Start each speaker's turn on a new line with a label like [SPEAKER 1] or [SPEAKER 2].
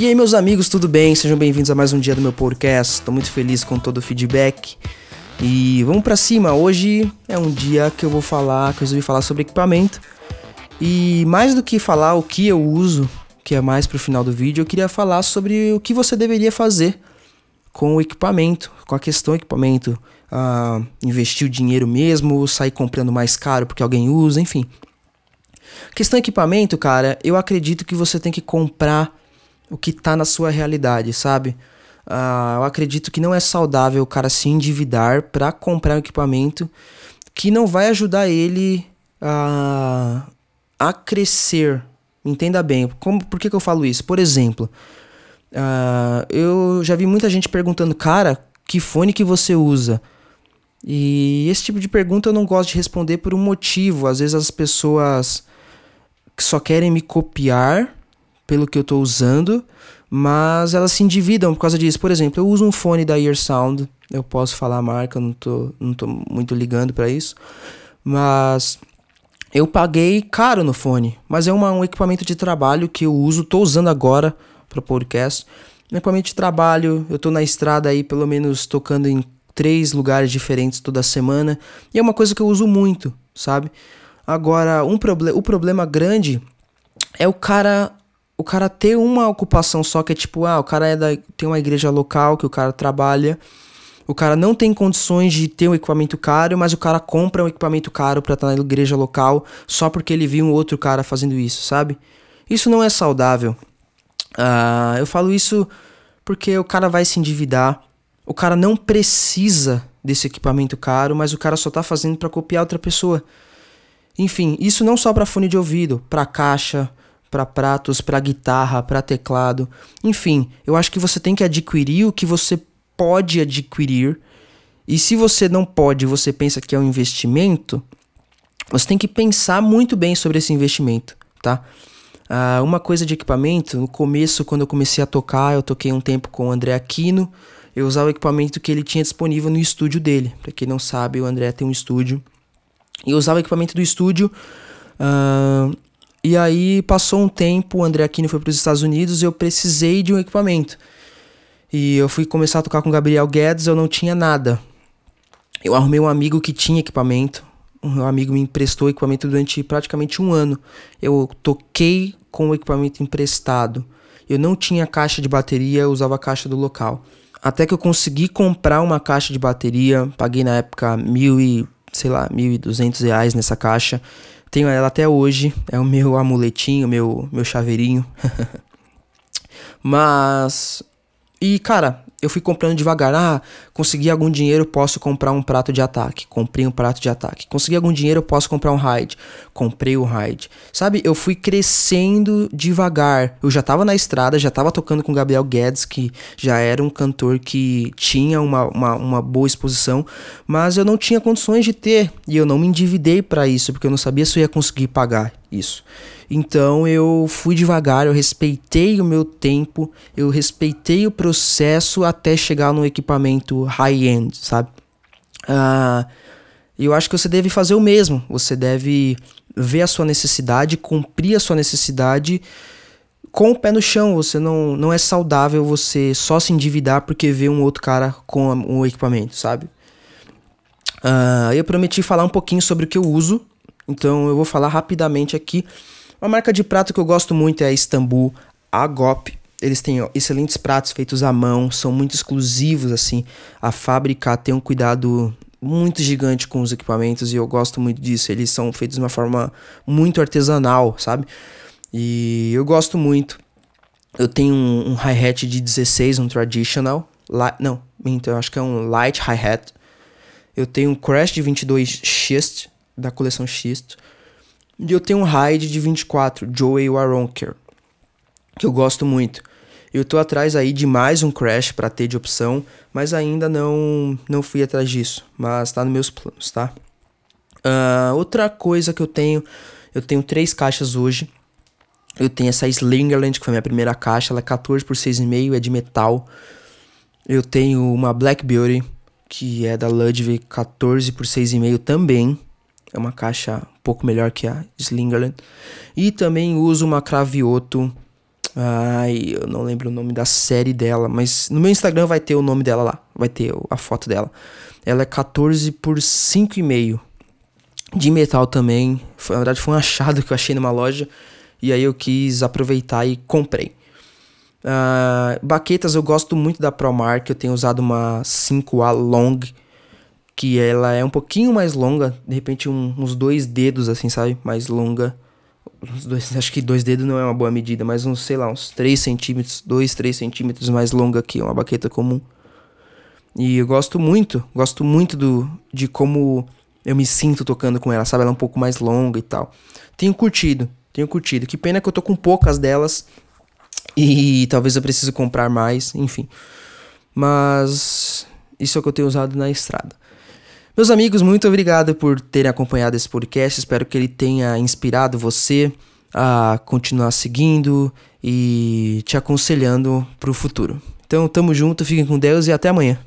[SPEAKER 1] E aí, meus amigos, tudo bem? Sejam bem-vindos a mais um dia do meu podcast. Estou muito feliz com todo o feedback. E vamos para cima. Hoje é um dia que eu vou falar, que eu resolvi falar sobre equipamento. E mais do que falar o que eu uso, que é mais pro final do vídeo, eu queria falar sobre o que você deveria fazer com o equipamento, com a questão equipamento. Uh, investir o dinheiro mesmo, sair comprando mais caro porque alguém usa, enfim. Questão equipamento, cara, eu acredito que você tem que comprar o que tá na sua realidade, sabe? Uh, eu acredito que não é saudável o cara se endividar para comprar um equipamento que não vai ajudar ele a, a crescer. Entenda bem. Como, por que, que eu falo isso? Por exemplo, uh, eu já vi muita gente perguntando, cara, que fone que você usa? E esse tipo de pergunta eu não gosto de responder por um motivo. Às vezes as pessoas só querem me copiar pelo que eu estou usando, mas elas se endividam por causa disso. Por exemplo, eu uso um fone da Ear Sound, eu posso falar a marca, não tô, não tô muito ligando para isso, mas eu paguei caro no fone, mas é uma, um equipamento de trabalho que eu uso, tô usando agora para podcast. Um equipamento de trabalho, eu tô na estrada aí pelo menos tocando em três lugares diferentes toda semana, e é uma coisa que eu uso muito, sabe? Agora, um proble o problema grande é o cara o cara ter uma ocupação só que é tipo, ah, o cara é da, tem uma igreja local que o cara trabalha. O cara não tem condições de ter um equipamento caro, mas o cara compra um equipamento caro para estar na igreja local só porque ele viu um outro cara fazendo isso, sabe? Isso não é saudável. Uh, eu falo isso porque o cara vai se endividar. O cara não precisa desse equipamento caro, mas o cara só tá fazendo para copiar outra pessoa. Enfim, isso não só para fone de ouvido, para caixa, para pratos, para guitarra, para teclado. Enfim, eu acho que você tem que adquirir o que você pode adquirir. E se você não pode, você pensa que é um investimento, você tem que pensar muito bem sobre esse investimento, tá? Uh, uma coisa de equipamento, no começo, quando eu comecei a tocar, eu toquei um tempo com o André Aquino. Eu usava o equipamento que ele tinha disponível no estúdio dele. Para quem não sabe, o André tem um estúdio. E eu usava o equipamento do estúdio. Uh, e aí passou um tempo, o André Aquino foi para os Estados Unidos e eu precisei de um equipamento. E eu fui começar a tocar com o Gabriel Guedes, eu não tinha nada. Eu arrumei um amigo que tinha equipamento. Um amigo me emprestou equipamento durante praticamente um ano. Eu toquei com o equipamento emprestado. Eu não tinha caixa de bateria, eu usava a caixa do local. Até que eu consegui comprar uma caixa de bateria, paguei na época mil e, sei lá, mil e duzentos reais nessa caixa. Tenho ela até hoje, é o meu amuletinho, meu, meu chaveirinho. Mas. E, cara, eu fui comprando devagar. Ah, consegui algum dinheiro, posso comprar um prato de ataque. Comprei um prato de ataque. Consegui algum dinheiro, posso comprar um raid. Comprei o raid. Sabe, eu fui crescendo devagar. Eu já tava na estrada, já tava tocando com Gabriel Guedes, que já era um cantor que tinha uma, uma, uma boa exposição, mas eu não tinha condições de ter. E eu não me endividei para isso, porque eu não sabia se eu ia conseguir pagar isso. Então eu fui devagar, eu respeitei o meu tempo, eu respeitei o processo até chegar no equipamento high-end, sabe? Uh, eu acho que você deve fazer o mesmo. Você deve ver a sua necessidade, cumprir a sua necessidade com o pé no chão. Você não, não é saudável você só se endividar porque vê um outro cara com o equipamento, sabe? Uh, eu prometi falar um pouquinho sobre o que eu uso, então eu vou falar rapidamente aqui uma marca de prato que eu gosto muito é a Istanbul Agop. Eles têm excelentes pratos feitos à mão, são muito exclusivos assim. A fábrica tem um cuidado muito gigante com os equipamentos e eu gosto muito disso. Eles são feitos de uma forma muito artesanal, sabe? E eu gosto muito. Eu tenho um, um hi-hat de 16, um traditional. Não, então acho que é um light hi-hat. Eu tenho um Crash de 22 Schist, da coleção Schist. E eu tenho um Raid de 24, Joey Waronker, que eu gosto muito. Eu tô atrás aí de mais um Crash para ter de opção, mas ainda não não fui atrás disso, mas tá nos meus planos, tá? Uh, outra coisa que eu tenho, eu tenho três caixas hoje. Eu tenho essa Slingerland, que foi minha primeira caixa, ela é 14 por 6,5, é de metal. Eu tenho uma Black Beauty, que é da Ludwig, 14 por 6,5 também. É uma caixa um pouco melhor que a Slingerland. E também uso uma Cravioto Ai, eu não lembro o nome da série dela, mas no meu Instagram vai ter o nome dela lá, vai ter a foto dela. Ela é 14 por 5,5 de metal também. Foi, na verdade, foi um achado que eu achei numa loja e aí eu quis aproveitar e comprei. Uh, baquetas eu gosto muito da ProMark, eu tenho usado uma 5A Long, que ela é um pouquinho mais longa, de repente um, uns dois dedos assim, sabe? Mais longa. Dois, acho que dois dedos não é uma boa medida, mas uns, sei lá, uns 3 centímetros, 2, 3 centímetros mais longa que uma baqueta comum. E eu gosto muito, gosto muito do, de como eu me sinto tocando com ela, sabe? Ela é um pouco mais longa e tal. Tenho curtido, tenho curtido. Que pena que eu tô com poucas delas e talvez eu precise comprar mais, enfim. Mas isso é o que eu tenho usado na estrada. Meus amigos, muito obrigado por terem acompanhado esse podcast. Espero que ele tenha inspirado você a continuar seguindo e te aconselhando para o futuro. Então, tamo junto, fiquem com Deus e até amanhã.